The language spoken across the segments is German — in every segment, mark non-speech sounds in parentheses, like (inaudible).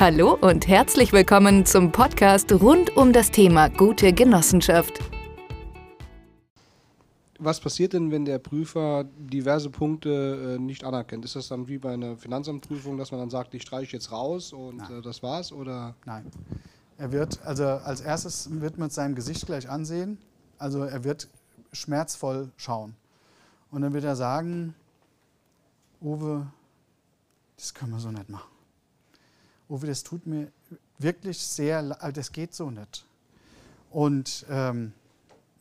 Hallo und herzlich willkommen zum Podcast rund um das Thema gute Genossenschaft. Was passiert denn, wenn der Prüfer diverse Punkte äh, nicht anerkennt? Ist das dann wie bei einer Finanzamtprüfung, dass man dann sagt, ich streiche jetzt raus und äh, das war's? Oder? Nein. Er wird, also als erstes wird man sein Gesicht gleich ansehen. Also er wird schmerzvoll schauen. Und dann wird er sagen, Uwe, das können wir so nicht machen. Uwe, das tut mir wirklich sehr leid, also das geht so nicht. Und ähm,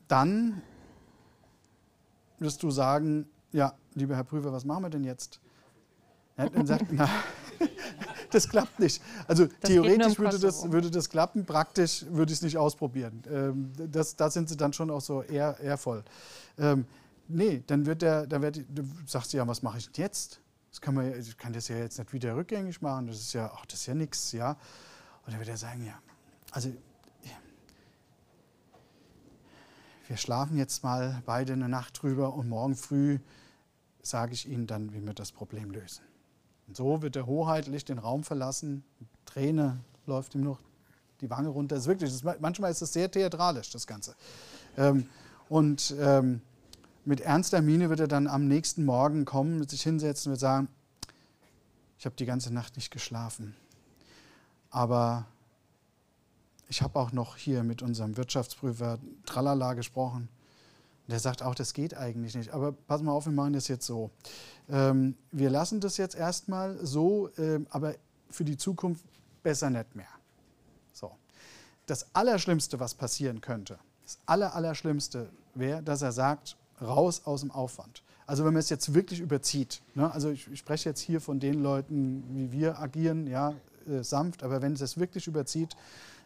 dann wirst du sagen, ja, lieber Herr Prüfer, was machen wir denn jetzt? Ja, dann sagt, na, (laughs) das klappt nicht. Also das theoretisch würde das, würde das klappen, praktisch würde ich es nicht ausprobieren. Ähm, das, da sind sie dann schon auch so eher, ehrvoll. Ähm, nee, dann wird der, dann wird, du sagst ja, was mache ich jetzt? Das kann man, ich kann das ja jetzt nicht wieder rückgängig machen, das ist ja, ach, das ist ja nichts, ja. Und dann wird er sagen, ja, also wir schlafen jetzt mal beide eine Nacht drüber und morgen früh sage ich Ihnen dann, wie wir das Problem lösen. Und so wird er hoheitlich den Raum verlassen, Träne läuft ihm noch die Wange runter. Das ist wirklich, das ist, manchmal ist es sehr theatralisch, das Ganze. Ähm, und ähm, mit ernster Miene wird er dann am nächsten Morgen kommen, sich hinsetzen und wird sagen, ich habe die ganze Nacht nicht geschlafen. Aber ich habe auch noch hier mit unserem Wirtschaftsprüfer Tralala gesprochen. Der sagt auch, das geht eigentlich nicht. Aber pass mal auf, wir machen das jetzt so. Ähm, wir lassen das jetzt erstmal so, ähm, aber für die Zukunft besser nicht mehr. So. Das Allerschlimmste, was passieren könnte, das Allerallerschlimmste wäre, dass er sagt, raus aus dem Aufwand. Also wenn man es jetzt wirklich überzieht, ne? also ich, spreche jetzt hier von den Leuten, wie wir agieren, ja, äh, sanft, aber wenn es es wirklich überzieht,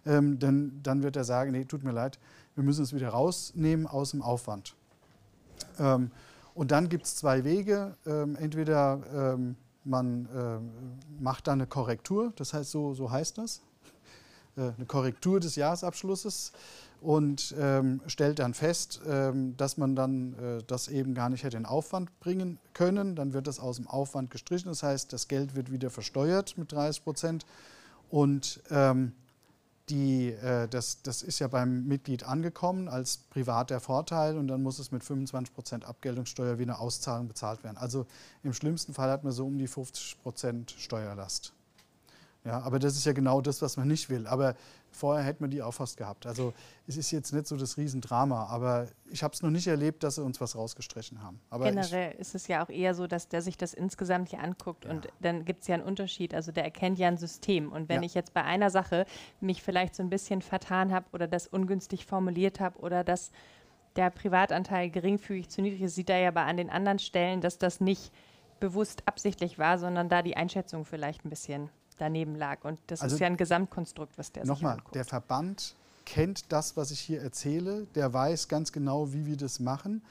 ähm, dann, dann wird er sagen, nee, tut mir leid, wir müssen es wieder rausnehmen aus dem Aufwand. Ähm, und dann gibt es zwei Wege. Ähm, entweder ähm, man äh, macht da eine Korrektur, das heißt, so, so heißt das, äh, eine Korrektur des Jahresabschlusses und ähm, stellt dann fest, ähm, dass man dann äh, das eben gar nicht hätte in Aufwand bringen können. Dann wird das aus dem Aufwand gestrichen, das heißt, das Geld wird wieder versteuert mit 30 Prozent und ähm, die, äh, das, das ist ja beim Mitglied angekommen als privater Vorteil und dann muss es mit 25 Prozent Abgeltungssteuer wie eine Auszahlung bezahlt werden. Also im schlimmsten Fall hat man so um die 50 Prozent Steuerlast. Ja, aber das ist ja genau das, was man nicht will. Aber vorher hätte man die auch fast gehabt. Also es ist jetzt nicht so das Riesendrama, aber ich habe es noch nicht erlebt, dass sie uns was rausgestrichen haben. Aber Generell ist es ja auch eher so, dass der sich das insgesamt hier anguckt ja. und dann gibt es ja einen Unterschied. Also der erkennt ja ein System. Und wenn ja. ich jetzt bei einer Sache mich vielleicht so ein bisschen vertan habe oder das ungünstig formuliert habe oder dass der Privatanteil geringfügig zu niedrig ist, sieht er ja bei an den anderen Stellen, dass das nicht bewusst absichtlich war, sondern da die Einschätzung vielleicht ein bisschen daneben lag. Und das also ist ja ein Gesamtkonstrukt, was der Nochmal, der Verband kennt das, was ich hier erzähle, der weiß ganz genau, wie wir das machen.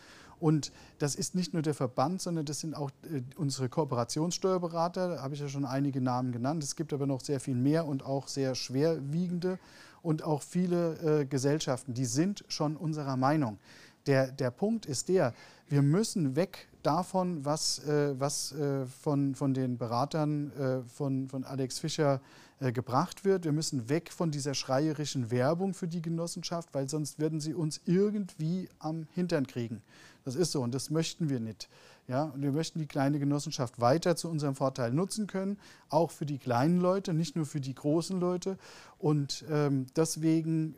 Und das ist nicht nur der Verband, sondern das sind auch äh, unsere Kooperationssteuerberater. Da habe ich ja schon einige Namen genannt. Es gibt aber noch sehr viel mehr und auch sehr schwerwiegende und auch viele äh, Gesellschaften, die sind schon unserer Meinung. Der, der Punkt ist der, wir müssen weg davon, was, äh, was äh, von, von den Beratern äh, von, von Alex Fischer äh, gebracht wird. Wir müssen weg von dieser schreierischen Werbung für die Genossenschaft, weil sonst werden sie uns irgendwie am Hintern kriegen. Das ist so und das möchten wir nicht. Ja, und wir möchten die kleine Genossenschaft weiter zu unserem Vorteil nutzen können, auch für die kleinen Leute, nicht nur für die großen Leute. Und ähm, deswegen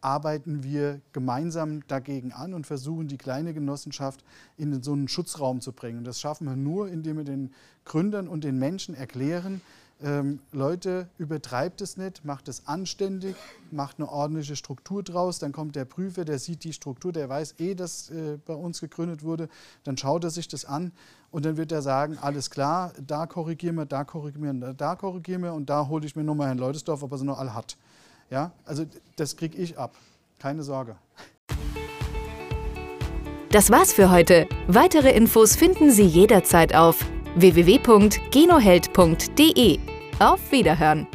arbeiten wir gemeinsam dagegen an und versuchen, die kleine Genossenschaft in so einen Schutzraum zu bringen. Und das schaffen wir nur, indem wir den Gründern und den Menschen erklären, ähm, Leute, übertreibt es nicht, macht es anständig, macht eine ordentliche Struktur draus, dann kommt der Prüfer, der sieht die Struktur, der weiß eh, dass äh, bei uns gegründet wurde, dann schaut er sich das an und dann wird er sagen, alles klar, da korrigieren wir, da korrigieren wir, da korrigieren wir und da hole ich mir nochmal Herrn Leutesdorf, ob er sie noch alle hat. Ja, also das kriege ich ab. Keine Sorge. Das war's für heute. Weitere Infos finden Sie jederzeit auf www.genoheld.de. Auf Wiederhören!